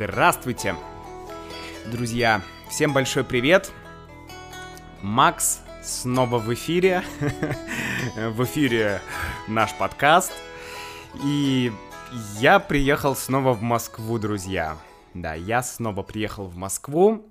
Здравствуйте, друзья! Всем большой привет! Макс снова в эфире. в эфире наш подкаст. И я приехал снова в Москву, друзья. Да, я снова приехал в Москву.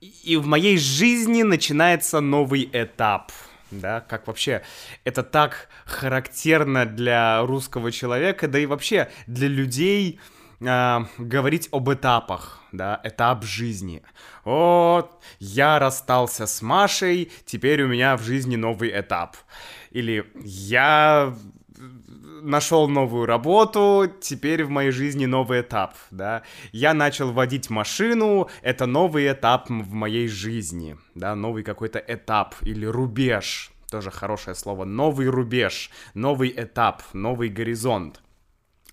И в моей жизни начинается новый этап. Да, как вообще это так характерно для русского человека, да и вообще для людей, э, говорить об этапах, да, этап жизни. Вот, я расстался с Машей, теперь у меня в жизни новый этап. Или я нашел новую работу, теперь в моей жизни новый этап, да. Я начал водить машину, это новый этап в моей жизни, да, новый какой-то этап или рубеж, тоже хорошее слово, новый рубеж, новый этап, новый горизонт.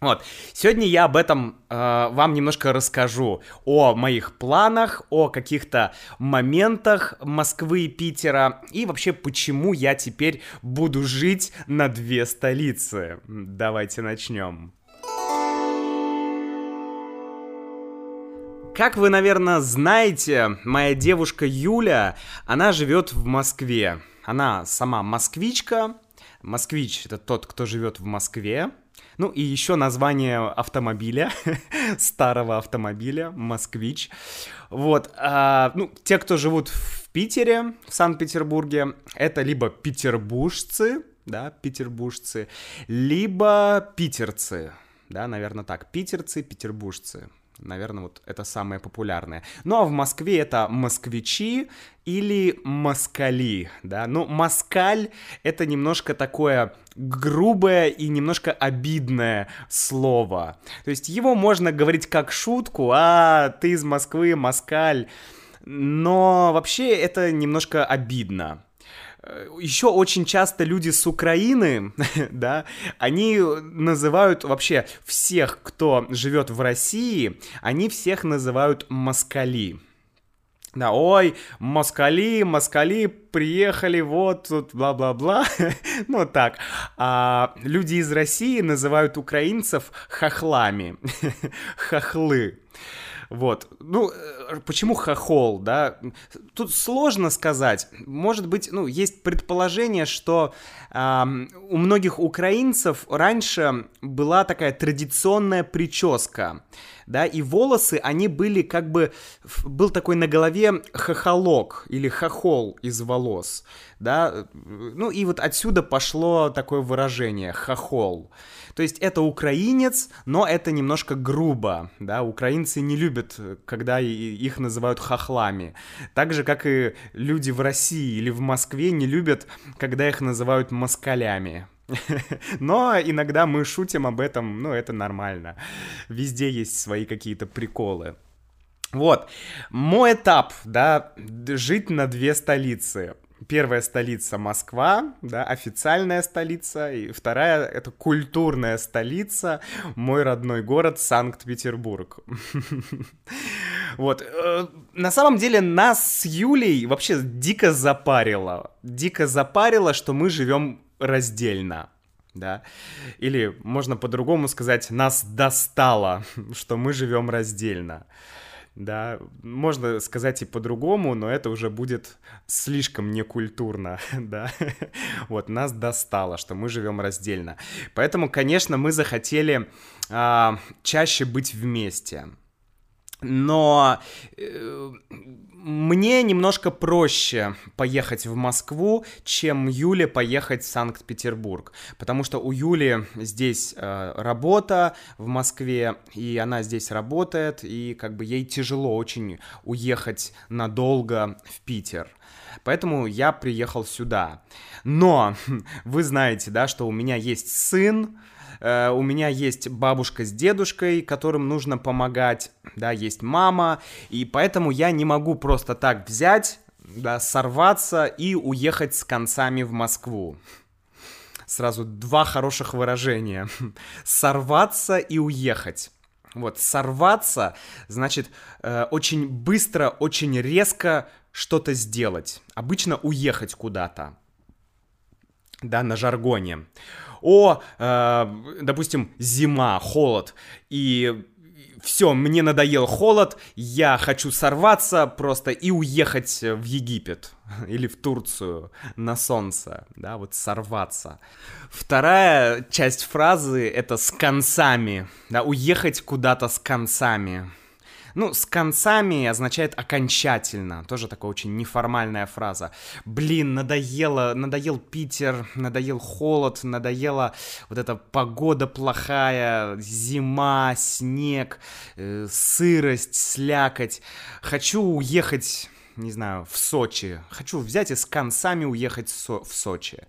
Вот. Сегодня я об этом э, вам немножко расскажу. О моих планах, о каких-то моментах Москвы и Питера. И вообще, почему я теперь буду жить на две столицы. Давайте начнем. Как вы, наверное, знаете, моя девушка Юля, она живет в Москве. Она сама москвичка. Москвич — это тот, кто живет в Москве. Ну и еще название автомобиля, старого автомобиля, москвич. Вот, а, ну, те, кто живут в Питере, в Санкт-Петербурге, это либо петербуржцы, да, петербуржцы, либо питерцы, да, наверное, так, питерцы, петербуржцы. Наверное, вот это самое популярное. Ну а в Москве это москвичи или москали, да. Ну, москаль — это немножко такое грубое и немножко обидное слово. То есть его можно говорить как шутку, а ты из Москвы, москаль. Но вообще это немножко обидно. Еще очень часто люди с Украины, да, они называют вообще всех, кто живет в России, они всех называют москали. Да, ой, москали, москали приехали, вот тут бла-бла-бла. ну так. А люди из России называют украинцев хохлами. Хохлы. Вот. Ну, э, почему хохол, да? Тут сложно сказать. Может быть, ну, есть предположение, что э, у многих украинцев раньше была такая традиционная прическа, да, и волосы, они были как бы... Был такой на голове хохолок или хохол из волос, да? Ну, и вот отсюда пошло такое выражение «хохол». То есть это украинец, но это немножко грубо, да, украинцы не любят, когда их называют хохлами. Так же, как и люди в России или в Москве не любят, когда их называют москалями. Но иногда мы шутим об этом, ну, это нормально. Везде есть свои какие-то приколы. Вот, мой этап, да, жить на две столицы первая столица Москва, да, официальная столица, и вторая это культурная столица, мой родной город Санкт-Петербург. Вот. Э, на самом деле нас с Юлей вообще дико запарило. Дико запарило, что мы живем раздельно да, или можно по-другому сказать, нас достало, что мы живем раздельно да, можно сказать и по-другому, но это уже будет слишком некультурно, да, вот, нас достало, что мы живем раздельно, поэтому, конечно, мы захотели а, чаще быть вместе, но э, мне немножко проще поехать в Москву, чем Юле поехать в Санкт-Петербург, потому что у Юли здесь э, работа в Москве, и она здесь работает, и как бы ей тяжело очень уехать надолго в Питер. Поэтому я приехал сюда. Но вы знаете, да, что у меня есть сын, Э, у меня есть бабушка с дедушкой, которым нужно помогать, да, есть мама, и поэтому я не могу просто так взять, да, сорваться и уехать с концами в Москву. Сразу два хороших выражения. Сорваться и уехать. Вот, сорваться, значит, э, очень быстро, очень резко что-то сделать. Обычно уехать куда-то. Да, на жаргоне о, э, допустим, зима, холод, и все, мне надоел холод, я хочу сорваться просто и уехать в Египет или в Турцию на солнце, да, вот сорваться. Вторая часть фразы — это с концами, да, уехать куда-то с концами. Ну, с концами означает окончательно. Тоже такая очень неформальная фраза. Блин, надоело, надоел Питер, надоел холод, надоела вот эта погода плохая, зима, снег, э, сырость, слякоть. Хочу уехать не знаю, в Сочи. Хочу взять и с концами уехать в, Со- в Сочи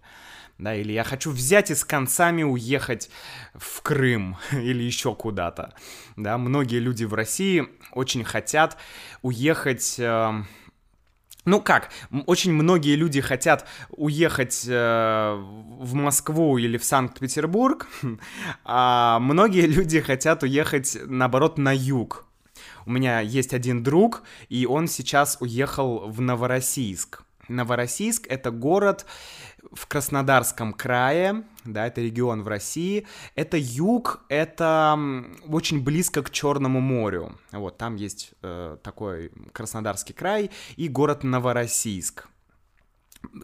да, или я хочу взять и с концами уехать в Крым или еще куда-то, да, многие люди в России очень хотят уехать... Э, ну как, очень многие люди хотят уехать э, в Москву или в Санкт-Петербург, а многие люди хотят уехать, наоборот, на юг. У меня есть один друг, и он сейчас уехал в Новороссийск. Новороссийск — это город, в Краснодарском крае, да, это регион в России. Это юг, это очень близко к Черному морю. Вот, там есть э, такой Краснодарский край и город Новороссийск.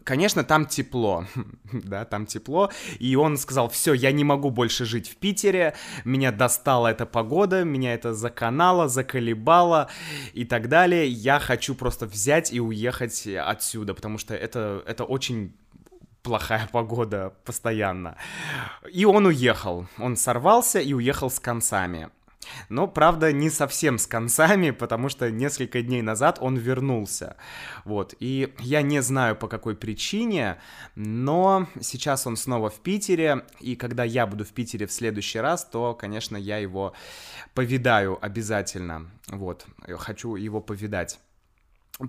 Конечно, там тепло, да, там тепло, и он сказал, все, я не могу больше жить в Питере, меня достала эта погода, меня это заканало, заколебало и так далее, я хочу просто взять и уехать отсюда, потому что это, это очень плохая погода постоянно. И он уехал. Он сорвался и уехал с концами. Но, правда, не совсем с концами, потому что несколько дней назад он вернулся. Вот, и я не знаю по какой причине, но сейчас он снова в Питере, и когда я буду в Питере в следующий раз, то, конечно, я его повидаю обязательно. Вот, хочу его повидать.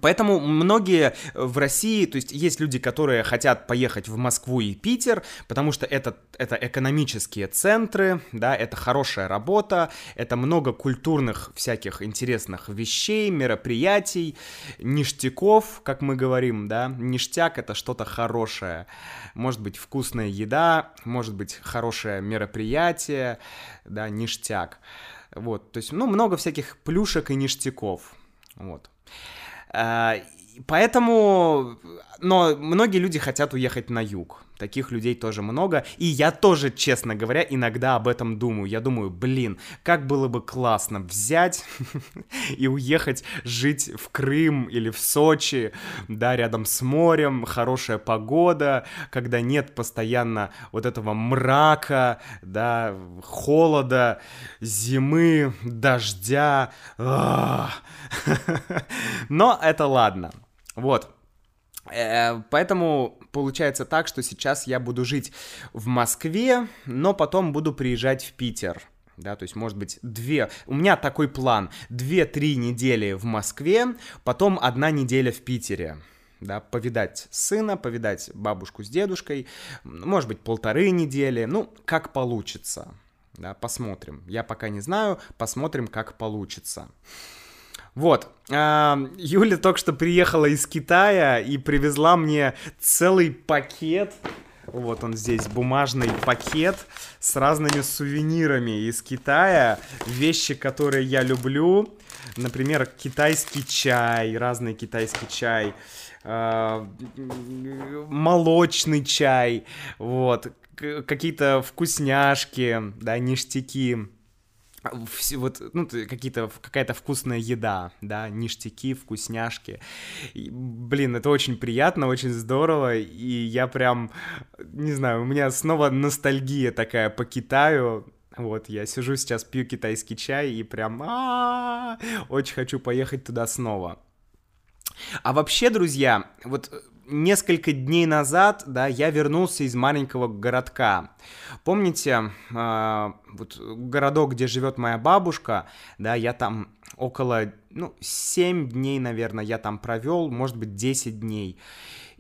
Поэтому многие в России, то есть есть люди, которые хотят поехать в Москву и Питер, потому что это, это экономические центры, да, это хорошая работа, это много культурных всяких интересных вещей, мероприятий, ништяков, как мы говорим, да, ништяк это что-то хорошее, может быть вкусная еда, может быть хорошее мероприятие, да, ништяк, вот, то есть, ну, много всяких плюшек и ништяков, вот. Э, поэтому, но многие люди хотят уехать на юг. Таких людей тоже много. И я тоже, честно говоря, иногда об этом думаю. Я думаю, блин, как было бы классно взять и уехать жить в Крым или в Сочи, да, рядом с морем, хорошая погода, когда нет постоянно вот этого мрака, да, холода, зимы, дождя. Но это ладно. Вот. Э, поэтому получается так, что сейчас я буду жить в Москве, но потом буду приезжать в Питер. Да, то есть, может быть, две... У меня такой план. Две-три недели в Москве, потом одна неделя в Питере. Да, повидать сына, повидать бабушку с дедушкой, может быть, полторы недели, ну, как получится. Да, посмотрим. Я пока не знаю, посмотрим, как получится. Вот. Юля только что приехала из Китая и привезла мне целый пакет. Вот он здесь, бумажный пакет с разными сувенирами из Китая. Вещи, которые я люблю. Например, китайский чай, разный китайский чай. молочный чай, вот, какие-то вкусняшки, да, ништяки вот, ну, какие-то, какая-то вкусная еда, да, ништяки, вкусняшки. И, блин, это очень приятно, очень здорово, и я прям, не знаю, у меня снова ностальгия такая по Китаю, вот, я сижу сейчас, пью китайский чай, и прям очень хочу поехать туда снова. А вообще, друзья, вот несколько дней назад, да, я вернулся из маленького городка. Помните, э, вот городок, где живет моя бабушка, да, я там около, ну, 7 дней, наверное, я там провел, может быть, 10 дней.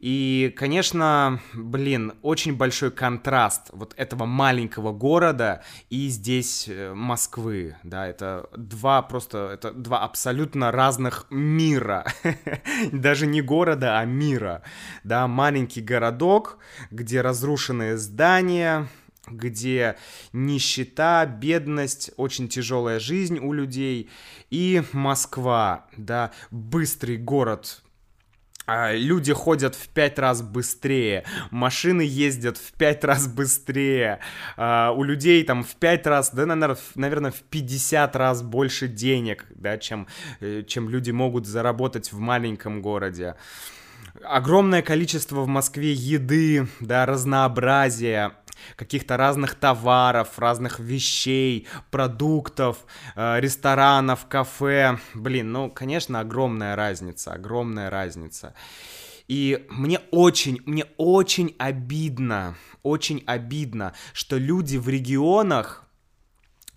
И, конечно, блин, очень большой контраст вот этого маленького города и здесь э, Москвы, да, это два просто, это два абсолютно разных мира, даже не города, а мира, да, маленький городок, где разрушенные здания, где нищета, бедность, очень тяжелая жизнь у людей, и Москва, да, быстрый город, люди ходят в пять раз быстрее, машины ездят в пять раз быстрее, а, у людей там в пять раз, да, наверное, в 50 раз больше денег, да, чем, э, чем люди могут заработать в маленьком городе. Огромное количество в Москве еды, да, разнообразия, каких-то разных товаров, разных вещей, продуктов, э, ресторанов, кафе. Блин, ну, конечно, огромная разница, огромная разница. И мне очень, мне очень обидно, очень обидно, что люди в регионах,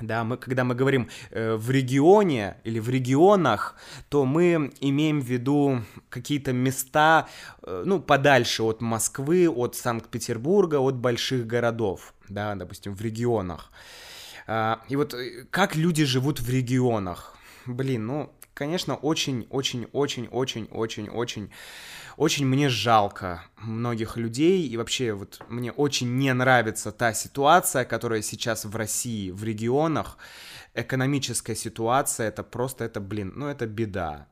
да, мы, когда мы говорим э, в регионе или в регионах, то мы имеем в виду какие-то места, э, ну, подальше от Москвы, от Санкт-Петербурга, от больших городов, да, допустим, в регионах. Э, и вот э, как люди живут в регионах? Блин, ну, конечно, очень-очень-очень-очень-очень-очень очень мне жалко многих людей, и вообще вот мне очень не нравится та ситуация, которая сейчас в России, в регионах, экономическая ситуация, это просто, это, блин, ну это беда.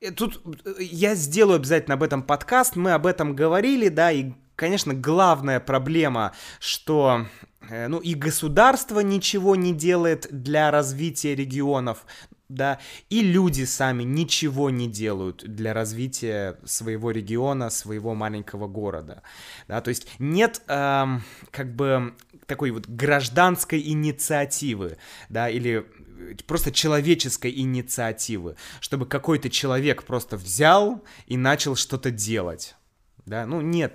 И тут э, я сделаю обязательно об этом подкаст, мы об этом говорили, да, и, конечно, главная проблема, что э, ну и государство ничего не делает для развития регионов, да, и люди сами ничего не делают для развития своего региона, своего маленького города, да, то есть нет эм, как бы такой вот гражданской инициативы, да, или просто человеческой инициативы, чтобы какой-то человек просто взял и начал что-то делать, да, ну нет,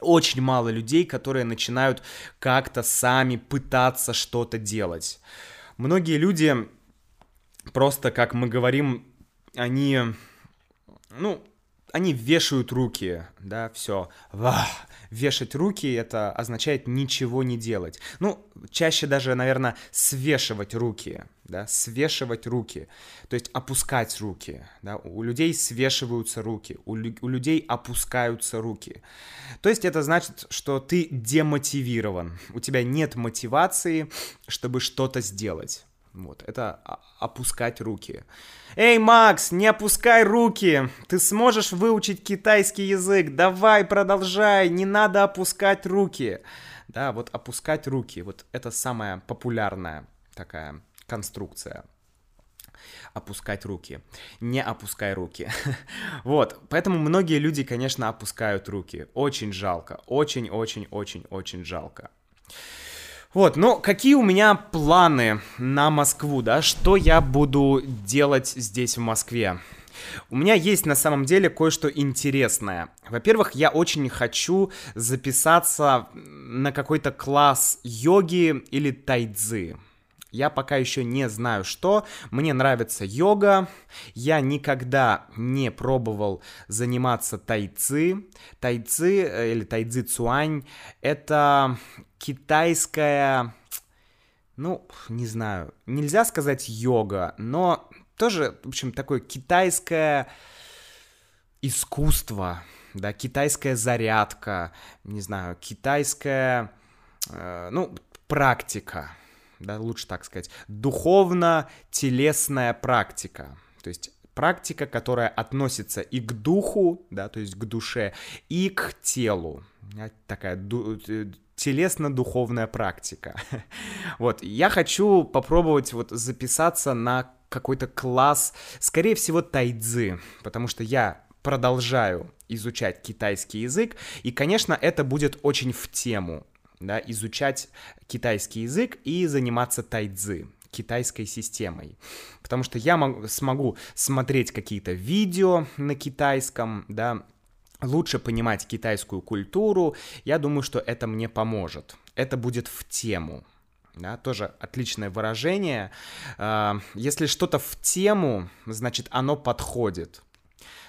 очень мало людей, которые начинают как-то сами пытаться что-то делать. Многие люди просто, как мы говорим, они, ну, они вешают руки, да, все. Вешать руки это означает ничего не делать. Ну, чаще даже, наверное, свешивать руки, да, свешивать руки, то есть опускать руки, да, у людей свешиваются руки, у, у людей опускаются руки. То есть это значит, что ты демотивирован, у тебя нет мотивации, чтобы что-то сделать. Вот, это опускать руки. Эй, Макс, не опускай руки! Ты сможешь выучить китайский язык. Давай, продолжай, не надо опускать руки. Да, вот опускать руки, вот это самая популярная такая конструкция опускать руки. Не опускай руки. вот, поэтому многие люди, конечно, опускают руки. Очень жалко. Очень-очень-очень-очень жалко. Вот, ну, какие у меня планы на Москву, да? Что я буду делать здесь, в Москве? У меня есть на самом деле кое-что интересное. Во-первых, я очень хочу записаться на какой-то класс йоги или тайцзы. Я пока еще не знаю, что. Мне нравится йога. Я никогда не пробовал заниматься тайци. Тайци э, или тайцзи цуань — это китайская... Ну, не знаю, нельзя сказать йога, но тоже, в общем, такое китайское искусство, да, китайская зарядка, не знаю, китайская, э, ну, практика, да, лучше так сказать, духовно-телесная практика. То есть практика, которая относится и к духу, да, то есть к душе, и к телу. Такая э, телесно-духовная практика. вот, я хочу попробовать вот записаться на какой-то класс, скорее всего, тайцзы, потому что я продолжаю изучать китайский язык, и, конечно, это будет очень в тему да, изучать китайский язык и заниматься тайцзы китайской системой. Потому что я могу, смогу смотреть какие-то видео на китайском, да, лучше понимать китайскую культуру. Я думаю, что это мне поможет. Это будет в тему. Да, тоже отличное выражение. А, если что-то в тему, значит, оно подходит.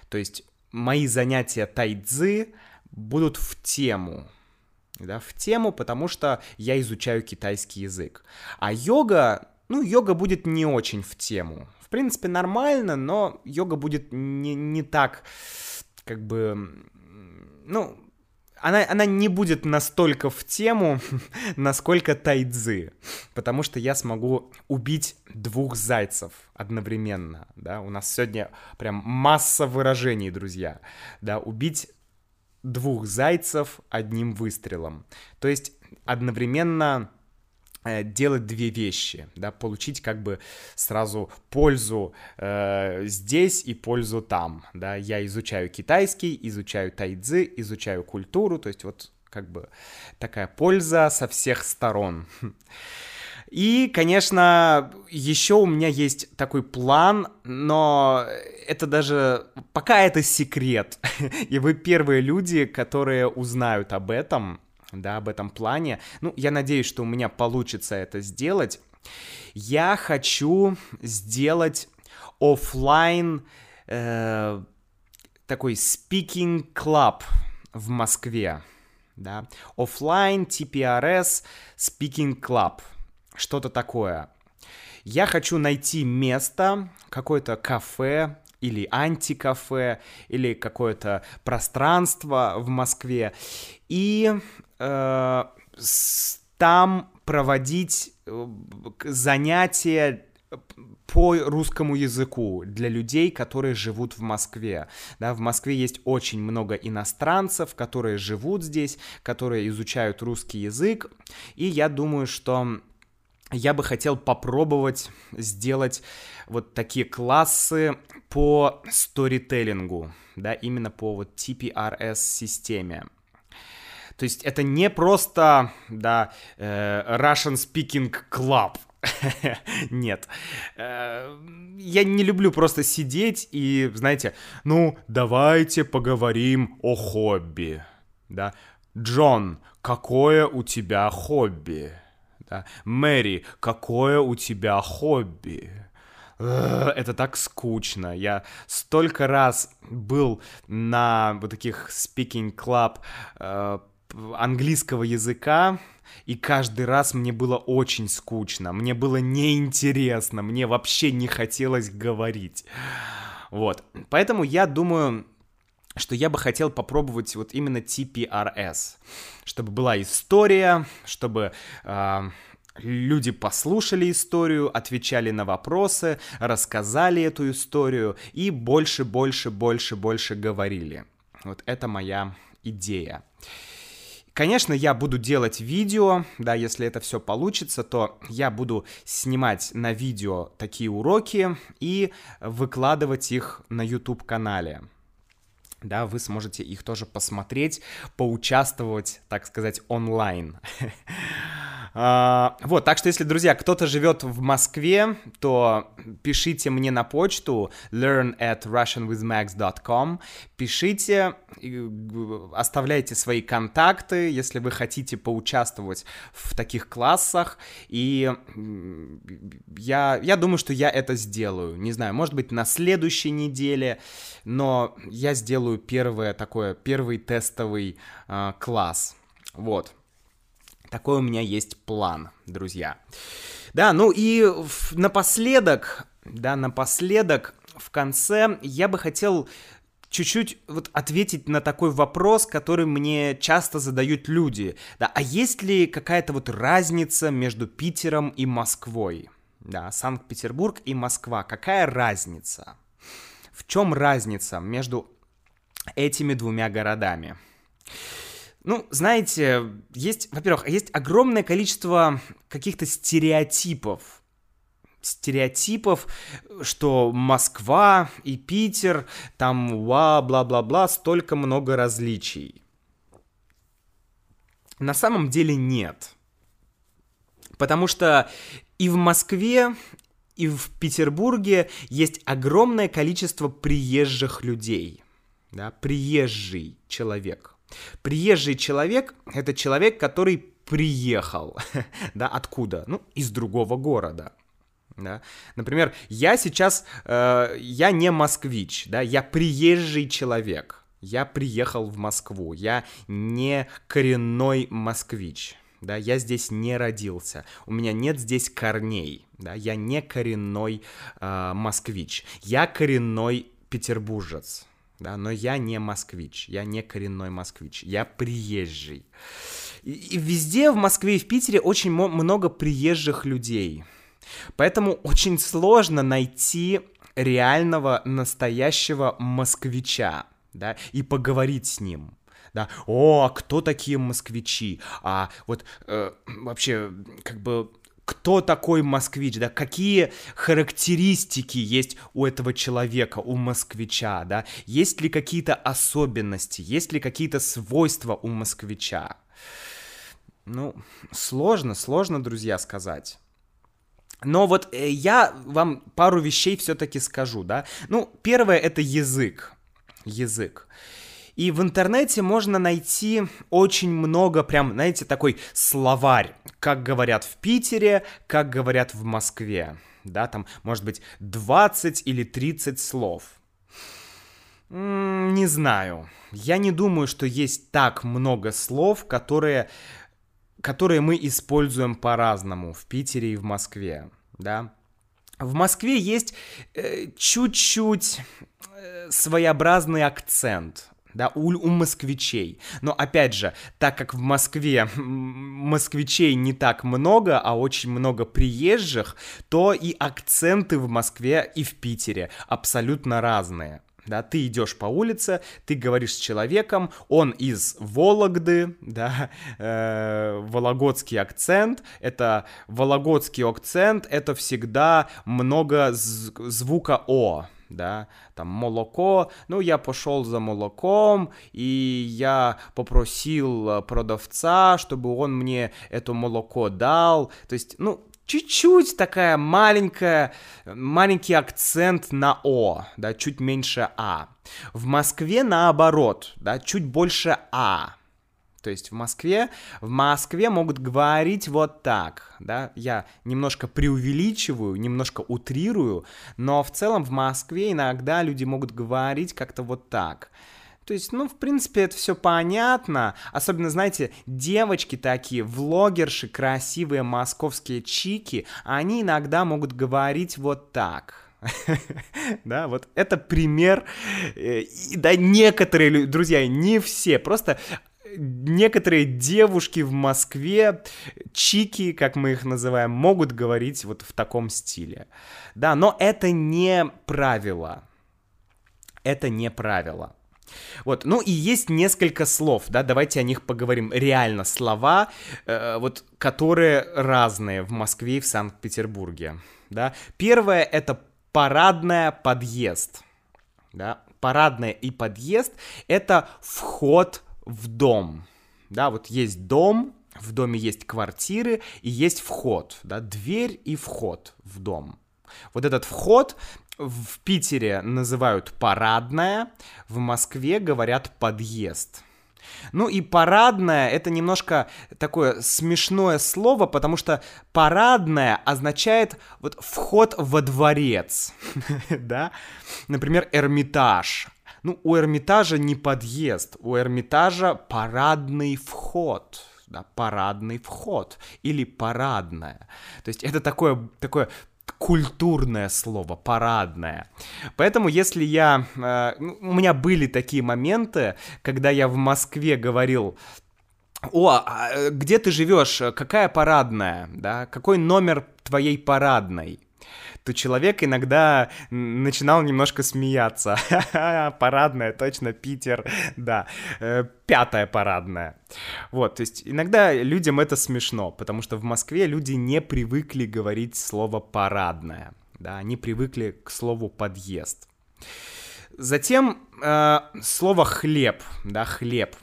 То есть мои занятия тайцзы будут в тему да, в тему, потому что я изучаю китайский язык. А йога, ну, йога будет не очень в тему. В принципе, нормально, но йога будет не, не так, как бы, ну, она, она не будет настолько в тему, насколько тайцзы, потому что я смогу убить двух зайцев одновременно, да, у нас сегодня прям масса выражений, друзья, да, убить двух зайцев одним выстрелом, то есть одновременно Э, делать две вещи, да, получить как бы сразу пользу э, здесь и пользу там, да, я изучаю китайский, изучаю тайцзы, изучаю культуру, то есть вот как бы такая польза со всех сторон. И, конечно, еще у меня есть такой план, но это даже пока это секрет, и вы первые люди, которые узнают об этом, да, об этом плане. Ну, я надеюсь, что у меня получится это сделать. Я хочу сделать офлайн э, такой speaking club в Москве, да, офлайн TPRS speaking club, что-то такое. Я хочу найти место, какое-то кафе или антикафе, или какое-то пространство в Москве, и э, там проводить э, занятия по русскому языку для людей, которые живут в Москве. Да, в Москве есть очень много иностранцев, которые живут здесь, которые изучают русский язык, и я думаю, что я бы хотел попробовать сделать вот такие классы по сторителлингу, да, именно по вот TPRS-системе. То есть это не просто, да, э, Russian Speaking Club. Нет. Э, я не люблю просто сидеть и, знаете, ну, давайте поговорим о хобби. Да. Джон, какое у тебя хобби? Да. Мэри, какое у тебя хобби? Это так скучно. Я столько раз был на вот таких speaking club э, английского языка, и каждый раз мне было очень скучно, мне было неинтересно, мне вообще не хотелось говорить. Вот, поэтому я думаю, что я бы хотел попробовать вот именно TPRS, чтобы была история, чтобы э, люди послушали историю, отвечали на вопросы, рассказали эту историю и больше, больше, больше, больше говорили. Вот это моя идея. Конечно, я буду делать видео, да, если это все получится, то я буду снимать на видео такие уроки и выкладывать их на YouTube-канале. Да, вы сможете их тоже посмотреть, поучаствовать, так сказать, онлайн. А, вот, так что если, друзья, кто-то живет в Москве, то пишите мне на почту learn at russianwithmax.com, пишите, оставляйте свои контакты, если вы хотите поучаствовать в таких классах, и я, я думаю, что я это сделаю, не знаю, может быть, на следующей неделе, но я сделаю первое такое, первый тестовый э, класс, вот. Такой у меня есть план, друзья. Да, ну и напоследок, да, напоследок, в конце я бы хотел чуть-чуть вот ответить на такой вопрос, который мне часто задают люди. Да, а есть ли какая-то вот разница между Питером и Москвой? Да, Санкт-Петербург и Москва. Какая разница? В чем разница между этими двумя городами? Ну, знаете, есть, во-первых, есть огромное количество каких-то стереотипов. Стереотипов, что Москва и Питер, там, ва, бла-бла-бла, столько много различий. На самом деле нет. Потому что и в Москве, и в Петербурге есть огромное количество приезжих людей. Да, приезжий человек. Приезжий человек — это человек, который приехал, да, откуда? Ну, из другого города. Да? Например, я сейчас, э, я не москвич, да, я приезжий человек. Я приехал в Москву, я не коренной москвич, да, я здесь не родился, у меня нет здесь корней, да, я не коренной э, москвич, я коренной петербуржец, да, но я не москвич, я не коренной москвич, я приезжий. И, и везде в Москве и в Питере очень много приезжих людей. Поэтому очень сложно найти реального, настоящего москвича, да, и поговорить с ним. Да, о, а кто такие москвичи? А вот э, вообще, как бы, кто такой москвич, да, какие характеристики есть у этого человека, у москвича, да, есть ли какие-то особенности, есть ли какие-то свойства у москвича. Ну, сложно, сложно, друзья, сказать. Но вот э, я вам пару вещей все-таки скажу, да. Ну, первое это язык. Язык. И в интернете можно найти очень много, прям, знаете, такой словарь, как говорят в Питере, как говорят в Москве. Да, там, может быть, 20 или 30 слов. Не знаю. Я не думаю, что есть так много слов, которые которые мы используем по-разному в Питере и в Москве, да. В Москве есть э, чуть-чуть э, своеобразный акцент, да, у, у москвичей. Но опять же, так как в Москве москвичей не так много, а очень много приезжих, то и акценты в Москве и в Питере абсолютно разные. Да, ты идешь по улице, ты говоришь с человеком, он из Вологды, да, э, вологодский акцент, это вологодский акцент, это всегда много звука О, да, там молоко, ну, я пошел за молоком, и я попросил продавца, чтобы он мне это молоко дал, то есть, ну, чуть-чуть такая маленькая, маленький акцент на О, да, чуть меньше А. В Москве наоборот, да, чуть больше А. То есть в Москве, в Москве могут говорить вот так, да, я немножко преувеличиваю, немножко утрирую, но в целом в Москве иногда люди могут говорить как-то вот так. То есть, ну, в принципе, это все понятно. Особенно, знаете, девочки такие, влогерши, красивые московские чики, они иногда могут говорить вот так. Да, вот это пример. Э, да, некоторые, друзья, не все, просто некоторые девушки в Москве, чики, как мы их называем, могут говорить вот в таком стиле. Да, но это не правило. Это не правило. Вот, ну и есть несколько слов, да, давайте о них поговорим. Реально слова, э, вот, которые разные в Москве и в Санкт-Петербурге, да. Первое это парадная подъезд, да. Парадная и подъезд это вход в дом, да, вот есть дом, в доме есть квартиры и есть вход, да, дверь и вход в дом. Вот этот вход в Питере называют парадная, в Москве говорят подъезд. Ну и парадная это немножко такое смешное слово, потому что парадная означает вот вход во дворец, да? Например, Эрмитаж. Ну, у Эрмитажа не подъезд, у Эрмитажа парадный вход да, парадный вход или парадная. То есть это такое, такое культурное слово, парадное. Поэтому, если я... Э, ну, у меня были такие моменты, когда я в Москве говорил о, а, э, где ты живешь, какая парадная, да, какой номер твоей парадной? То человек иногда начинал немножко смеяться. Парадная, точно, Питер, да. Э, пятая парадная. Вот, то есть иногда людям это смешно, потому что в Москве люди не привыкли говорить слово «парадная», да, они привыкли к слову «подъезд». Затем э, слово «хлеб», да, «хлеб».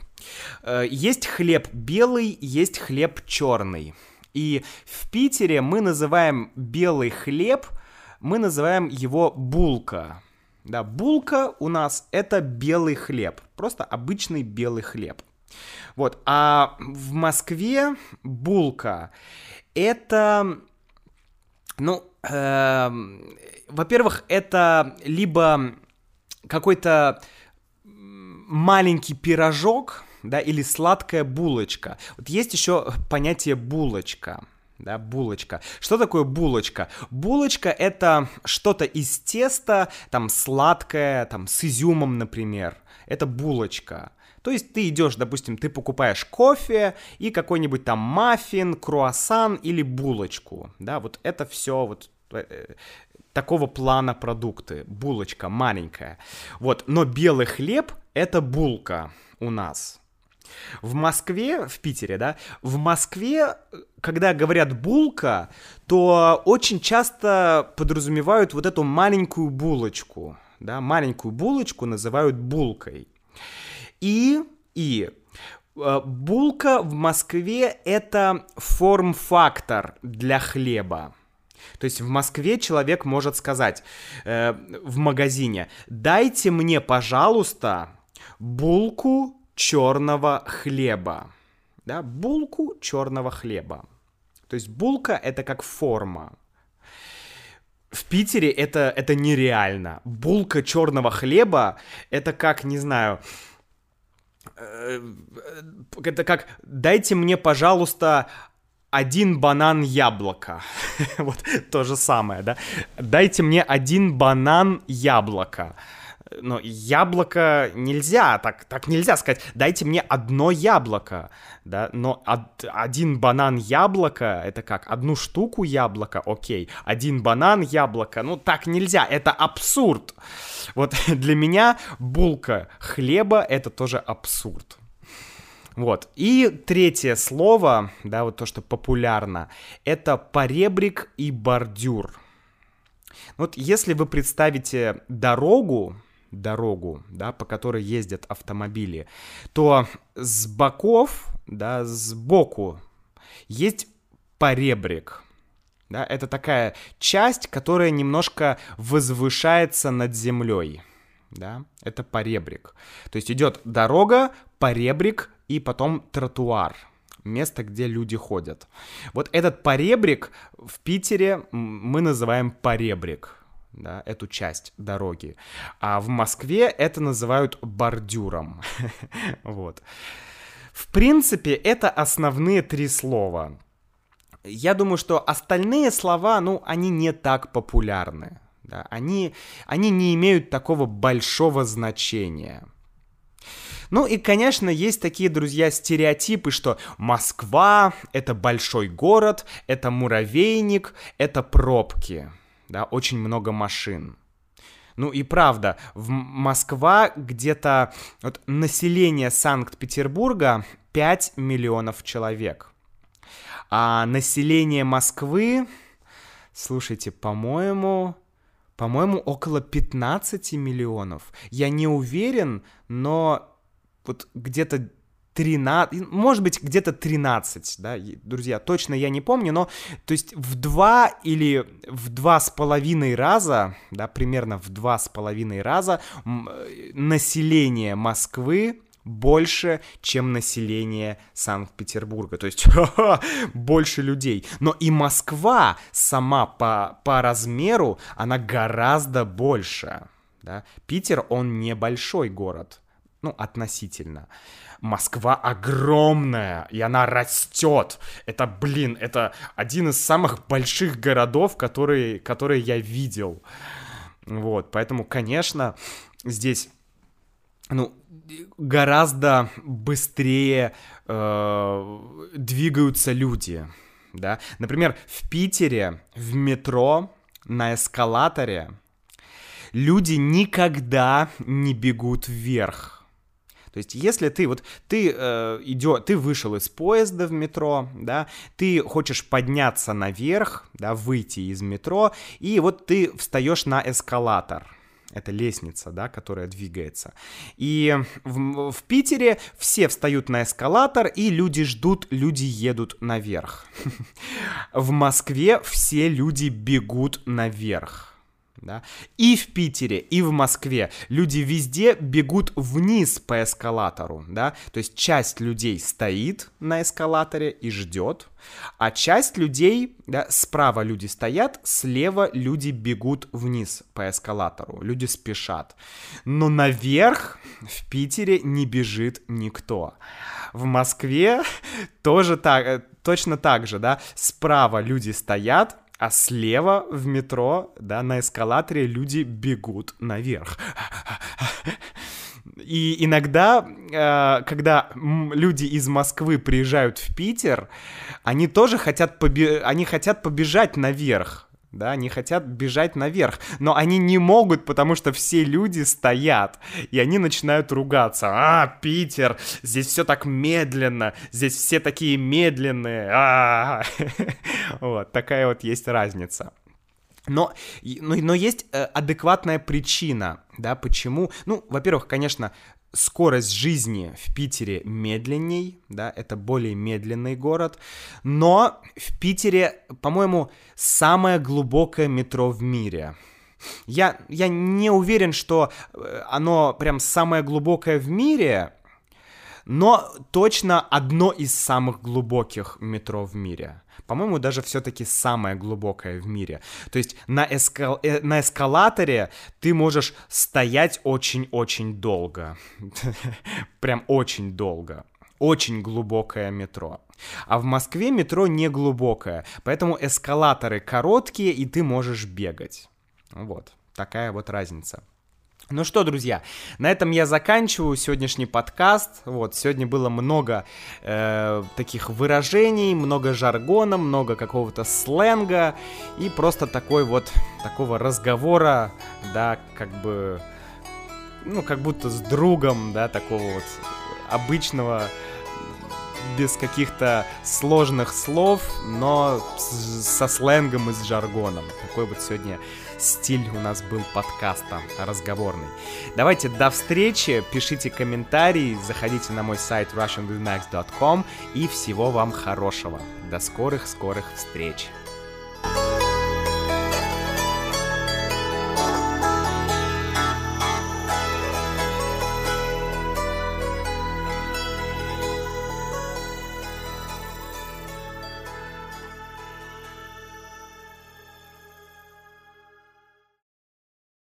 Э, есть хлеб белый, есть хлеб черный. И в Питере мы называем белый хлеб – мы называем его булка. Да, булка у нас это белый хлеб, просто обычный белый хлеб. Вот, а в Москве булка это, ну, э, во-первых, это либо какой-то маленький пирожок, да, или сладкая булочка. Вот есть еще понятие булочка да, булочка. Что такое булочка? Булочка — это что-то из теста, там, сладкое, там, с изюмом, например. Это булочка. То есть ты идешь, допустим, ты покупаешь кофе и какой-нибудь там маффин, круассан или булочку, да, вот это все вот э, такого плана продукты, булочка маленькая. Вот, но белый хлеб — это булка у нас. В Москве, в Питере, да, в Москве, когда говорят булка, то очень часто подразумевают вот эту маленькую булочку, да, маленькую булочку называют булкой. И, и э, булка в Москве это форм-фактор для хлеба. То есть в Москве человек может сказать э, в магазине, дайте мне, пожалуйста, булку черного хлеба. Да, булку черного хлеба. То есть булка это как форма. В Питере это, это нереально. Булка черного хлеба это как, не знаю, э, это как дайте мне, пожалуйста, один банан яблоко. вот то же самое, да? Дайте мне один банан яблоко но яблоко нельзя, так, так нельзя сказать, дайте мне одно яблоко, да, но од, один банан яблоко, это как, одну штуку яблока, окей, один банан яблоко, ну так нельзя, это абсурд. Вот для меня булка хлеба это тоже абсурд. Вот. И третье слово, да, вот то, что популярно, это поребрик и бордюр. Вот если вы представите дорогу, дорогу, да, по которой ездят автомобили, то с боков, да, сбоку есть поребрик. Да, это такая часть, которая немножко возвышается над землей. Да, это поребрик. То есть идет дорога, поребрик и потом тротуар место, где люди ходят. Вот этот поребрик в Питере мы называем поребрик да, эту часть дороги. А в Москве это называют бордюром. вот. В принципе, это основные три слова. Я думаю, что остальные слова, ну, они не так популярны. Да? Они, они не имеют такого большого значения. Ну и, конечно, есть такие, друзья, стереотипы, что Москва — это большой город, это муравейник, это пробки да, очень много машин. Ну и правда, в Москва где-то вот население Санкт-Петербурга 5 миллионов человек. А население Москвы, слушайте, по-моему, по-моему, около 15 миллионов. Я не уверен, но вот где-то 13, может быть, где-то 13, да, друзья, точно я не помню, но, то есть, в два или в два с половиной раза, да, примерно в два с половиной раза население Москвы больше, чем население Санкт-Петербурга. То есть больше людей. Но и Москва сама по, по размеру, она гораздо больше. Да? Питер, он небольшой город. Ну, относительно. Москва огромная, и она растет. Это, блин, это один из самых больших городов, которые, которые я видел. Вот, поэтому, конечно, здесь, ну, гораздо быстрее э, двигаются люди, да. Например, в Питере в метро на эскалаторе люди никогда не бегут вверх то есть, если ты вот ты э, идет, ты вышел из поезда в метро, да, ты хочешь подняться наверх, да, выйти из метро, и вот ты встаешь на эскалатор. Это лестница, да, которая двигается. И в, в Питере все встают на эскалатор, и люди ждут, люди едут наверх. В Москве все люди бегут наверх да, и в Питере, и в Москве. Люди везде бегут вниз по эскалатору, да, то есть часть людей стоит на эскалаторе и ждет, а часть людей, да, справа люди стоят, слева люди бегут вниз по эскалатору, люди спешат, но наверх в Питере не бежит никто. В Москве тоже так, э, точно так же, да, справа люди стоят, а слева в метро, да, на эскалаторе люди бегут наверх. И иногда, э, когда люди из Москвы приезжают в Питер, они тоже хотят, побе- они хотят побежать наверх да, они хотят бежать наверх, но они не могут, потому что все люди стоят, и они начинают ругаться. А, Питер, здесь все так медленно, здесь все такие медленные. А, вот такая вот есть разница. Но, но, но есть э, адекватная причина, да, почему. Ну, во-первых, конечно, скорость жизни в Питере медленней, да, это более медленный город, но в Питере, по-моему, самое глубокое метро в мире. Я, я не уверен, что э, оно прям самое глубокое в мире, но точно одно из самых глубоких метро в мире. По-моему, даже все-таки самое глубокое в мире. То есть на, эскал... э, на эскалаторе ты можешь стоять очень-очень долго. Прям очень долго. Очень глубокое метро. А в Москве метро не глубокое, поэтому эскалаторы короткие, и ты можешь бегать. Вот, такая вот разница. Ну что, друзья, на этом я заканчиваю сегодняшний подкаст. Вот, сегодня было много э, таких выражений, много жаргона, много какого-то сленга и просто такой вот такого разговора, да, как бы, ну, как будто с другом, да, такого вот обычного без каких-то сложных слов, но с, со сленгом и с жаргоном. Такой вот сегодня стиль у нас был подкаста разговорный. Давайте до встречи, пишите комментарии, заходите на мой сайт russianwithmax.com и всего вам хорошего. До скорых-скорых встреч!